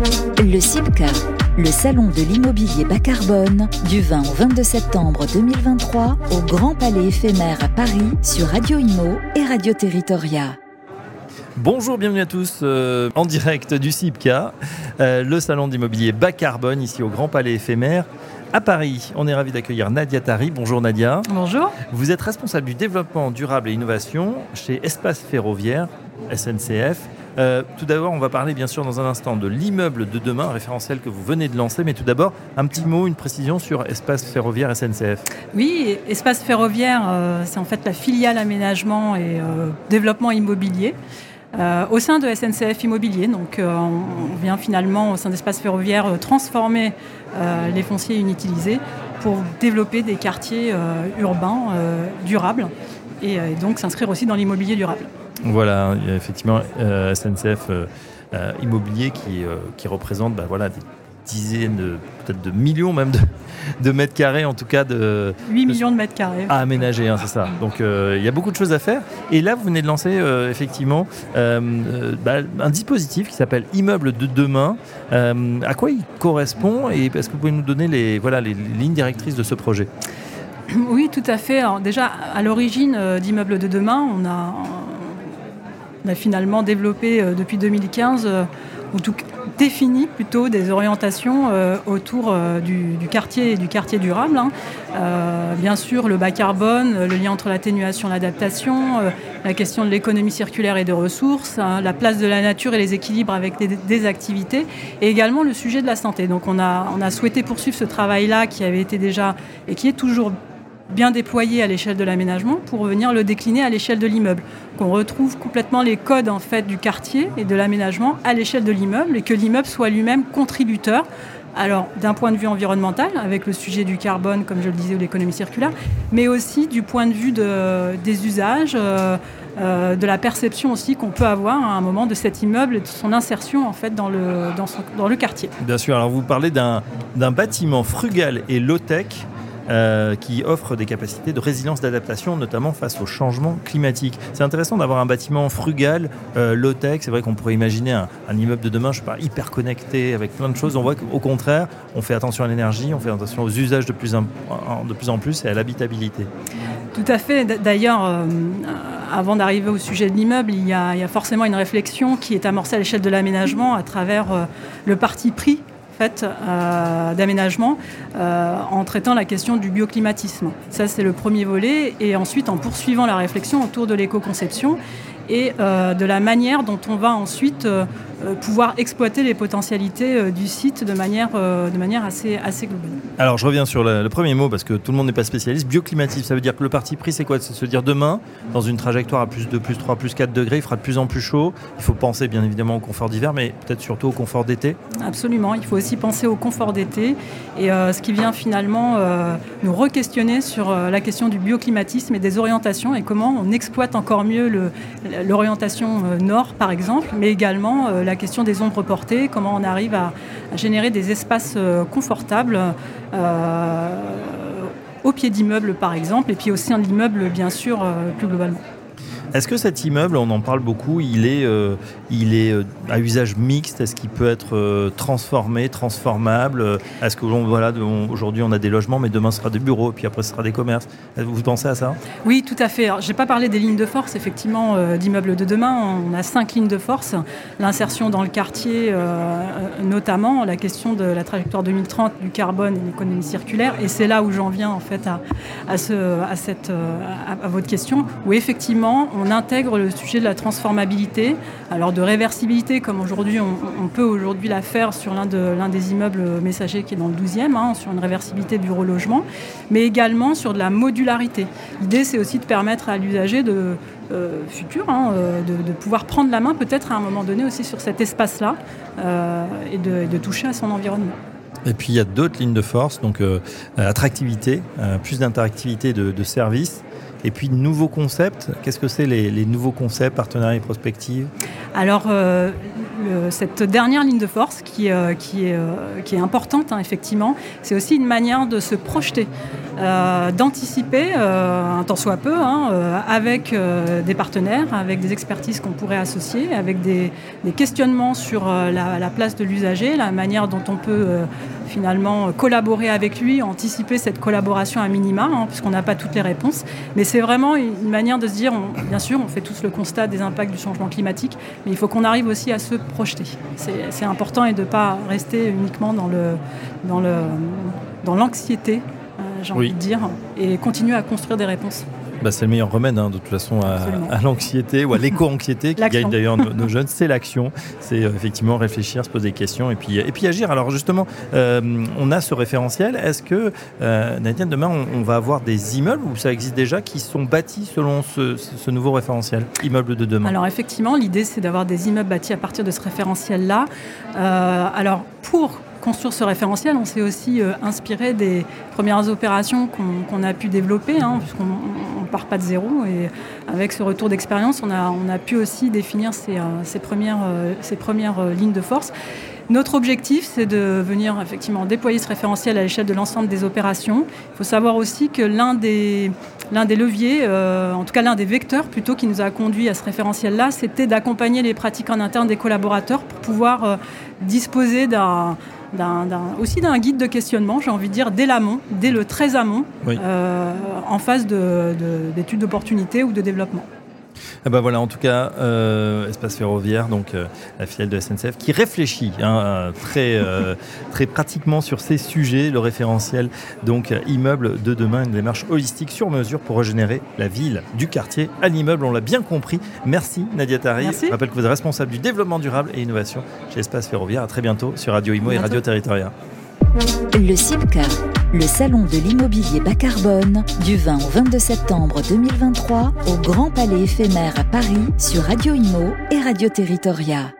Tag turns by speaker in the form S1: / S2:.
S1: Le CIPCA, le salon de l'immobilier bas carbone, du 20 au 22 septembre 2023 au Grand Palais éphémère à Paris sur Radio Imo et Radio Territoria.
S2: Bonjour, bienvenue à tous euh, en direct du CIPCA, euh, le salon d'immobilier bas carbone ici au Grand Palais éphémère à Paris. On est ravi d'accueillir Nadia Tari. Bonjour Nadia.
S3: Bonjour.
S2: Vous êtes responsable du développement durable et innovation chez Espace Ferroviaire, SNCF. Euh, tout d'abord, on va parler bien sûr dans un instant de l'immeuble de demain, référentiel que vous venez de lancer. Mais tout d'abord, un petit mot, une précision sur Espace Ferroviaire SNCF.
S3: Oui, Espace Ferroviaire, euh, c'est en fait la filiale aménagement et euh, développement immobilier. au sein de SNCF Immobilier. Donc, on vient finalement, au sein d'Espace Ferroviaire, transformer les fonciers inutilisés pour développer des quartiers urbains durables et donc s'inscrire aussi dans l'immobilier durable.
S2: Voilà, il y a effectivement euh, SNCF euh, euh, Immobilier qui, qui représente bah, voilà, des dizaines, peut-être de millions même de, mètres carrés, en tout cas de...
S3: 8 millions de mètres carrés.
S2: À aménager, hein, c'est ça. Donc il y a beaucoup de choses à faire. Et là, vous venez de lancer effectivement bah, un dispositif qui s'appelle Immeuble de demain. à quoi il correspond et est-ce que vous pouvez nous donner les, voilà, les lignes directrices de ce projet?
S3: Oui, tout à fait. déjà, à l'origine d'Immeuble de demain, on a, on a finalement développé euh, depuis 2015, euh, ou tout défini plutôt des orientations euh, autour du, quartier et du quartier durable. Hein. bien sûr, le bas carbone, le lien entre l'atténuation et l'adaptation, la question de l'économie circulaire et des ressources, hein, la place de la nature et les équilibres avec des, activités, et également le sujet de la santé. Donc on a, on a souhaité poursuivre ce travail-là qui avait été déjà et qui est toujours bien déployé à l'échelle de l'aménagement pour venir le décliner à l'échelle de l'immeuble. Qu'on retrouve complètement les codes en fait du quartier et de l'aménagement à l'échelle de l'immeuble et que l'immeuble soit lui-même contributeur. Alors d'un point de vue environnemental, avec le sujet du carbone, comme je le disais, ou l'économie circulaire, mais aussi du point de vue des usages, euh, euh, de la perception aussi qu'on peut avoir à un moment de cet immeuble et de son insertion en fait dans le, dans, dans le quartier.
S2: Bien sûr, alors vous parlez d'un bâtiment frugal et low-tech euh, qui offre des capacités de résilience d'adaptation, notamment face au changement climatique. C'est intéressant d'avoir un bâtiment frugal, euh, low-tech. C'est vrai qu'on pourrait imaginer un, immeuble de demain, je sais pas, hyper connecté avec plein de choses. On voit qu'au contraire, on fait attention à l'énergie, on fait attention aux usages de plus en, de plus, en plus et à l'habitabilité.
S3: Tout à fait. D'ailleurs, euh, avant d'arriver au sujet de l'immeuble, il, il, y a forcément une réflexion qui est amorcée à l'échelle de l'aménagement à travers le parti pris euh, d'aménagement euh, en traitant la question du bioclimatisme. Ça, c'est le premier volet. Et ensuite, en poursuivant la réflexion autour de l'éco-conception et euh, de la manière dont on va ensuite pouvoir exploiter les potentialités euh, du site de manière, de manière assez, assez globale.
S2: Alors je reviens sur le, premier mot parce que tout le monde n'est pas spécialiste. Bioclimatisme, ça veut dire que le parti pris, c'est quoi? C'est se dire demain, dans une trajectoire à plus 2, plus 3, plus 4 degrés, il fera de plus en plus chaud. Il faut penser bien évidemment au confort d'hiver, mais peut-être surtout au confort d'été.
S3: Absolument, il faut aussi penser au confort d'été. Et ce qui vient finalement nous re-questionner sur la question du bioclimatisme et des orientations et comment on exploite encore mieux l'orientation nord, par exemple, mais également la question des ombres portées, comment on arrive à, générer des espaces euh, confortables euh, au pied d'immeubles par exemple, et puis au sein de l'immeuble bien sûr euh, plus globalement.
S2: Est-ce que cet immeuble, on en parle beaucoup, il est, euh, il est euh, à usage mixte? Est-ce qu'il peut être euh, transformé, transformable? Est-ce que voilà, aujourd'hui on a des logements, mais demain ce sera des bureaux, puis après ce sera des commerces? Vous pensez à ça?
S3: Oui, tout à fait. Je n'ai pas parlé des lignes de force, effectivement, d'immeubles de demain. On a cinq lignes de force. L'insertion dans le quartier, notamment, la question de la trajectoire 2030 du carbone et l'économie circulaire. Et c'est là où j'en viens en fait à, à, ce, à, cette, à, à votre question, où effectivement intègre le sujet de la transformabilité, alors de réversibilité comme aujourd'hui on, peut aujourd'hui la faire sur l'un de, des immeubles messagers qui est dans le 12e, hein, sur une réversibilité bureau-logement, mais également sur de la modularité. L'idée c'est aussi de permettre à l'usager de euh, futur, hein, euh, de, pouvoir prendre la main peut-être à un moment donné aussi sur cet espace-là euh, et, de, toucher à son environnement.
S2: Et puis il y a d'autres lignes de force, donc attractivité, plus d'interactivité de, de services et puis, nouveaux concepts, qu'est-ce que c'est les, nouveaux concepts, partenariats et prospectives?
S3: Alors, euh, cette dernière ligne de force qui, euh, qui, est, euh, qui est, importante, hein, effectivement, c'est aussi une manière de se projeter, d'anticiper, un tant soit peu, hein, avec des partenaires, avec des expertises qu'on pourrait associer, avec des, questionnements sur la, place de l'usager, la manière dont on peut finalement collaborer avec lui, anticiper cette collaboration à minima, hein, puisqu'on n'a pas toutes les réponses. Mais c'est vraiment une manière de se dire, bien sûr, on fait tous le constat des impacts du changement climatique, mais il faut qu'on arrive aussi à se projeter. C'est important et de ne pas rester uniquement dans le dans le dans l'anxiété, euh, j'ai envie de dire, et continuer à construire des réponses.
S2: Bah, c'est le meilleur remède, hein, de toute façon, à, l'anxiété ou à l'éco-anxiété qui gagne d'ailleurs nos, jeunes. C'est l'action. C'est euh, effectivement réfléchir, se poser des questions et puis, et puis agir. Alors justement, euh, on a ce référentiel. Est-ce que, euh, demain, on, va avoir des immeubles où ça existe déjà qui sont bâtis selon ce, ce nouveau référentiel, immeuble de demain?
S3: Alors effectivement, l'idée, c'est d'avoir des immeubles bâtis à partir de ce référentiel-là. Euh, alors pour construire ce référentiel, on s'est aussi euh, inspiré des premières opérations qu'on a pu développer, hein, puisqu'on ne part pas de zéro. Et avec ce retour d'expérience, on a, on a, pu aussi définir ces, euh, premières, euh, ces premières lignes de force. Notre objectif, c'est de venir effectivement déployer ce référentiel à l'échelle de l'ensemble des opérations. Il faut savoir aussi que l'un des, des leviers, en tout cas l'un des vecteurs plutôt qui nous a conduit à ce référentiel-là, c'était d'accompagner les pratiques en interne des collaborateurs pour pouvoir disposer d'un aussi d'un guide de questionnement, j'ai envie de dire, dès l'amont, dès le très amont, euh, en phase d'études d'opportunité ou de développement.
S2: Ah bah voilà, en tout cas, euh, Espace Ferroviaire, donc euh, la filiale de SNCF, qui réfléchit hein, très, euh, très pratiquement sur ces sujets, le référentiel, donc immeuble de demain, une démarche holistique sur mesure pour régénérer la ville du quartier à l'immeuble. On l'a bien compris. Merci Nadia Tari. Je rappelle que vous êtes responsable du développement durable et innovation chez Espace Ferroviaire. À très bientôt sur Radio Imo et Radio Territoria.
S1: Le CIMCA, le salon de l'immobilier bas carbone, du 20 au 22 septembre 2023 au Grand Palais éphémère à Paris sur Radio Imo et Radio Territoria.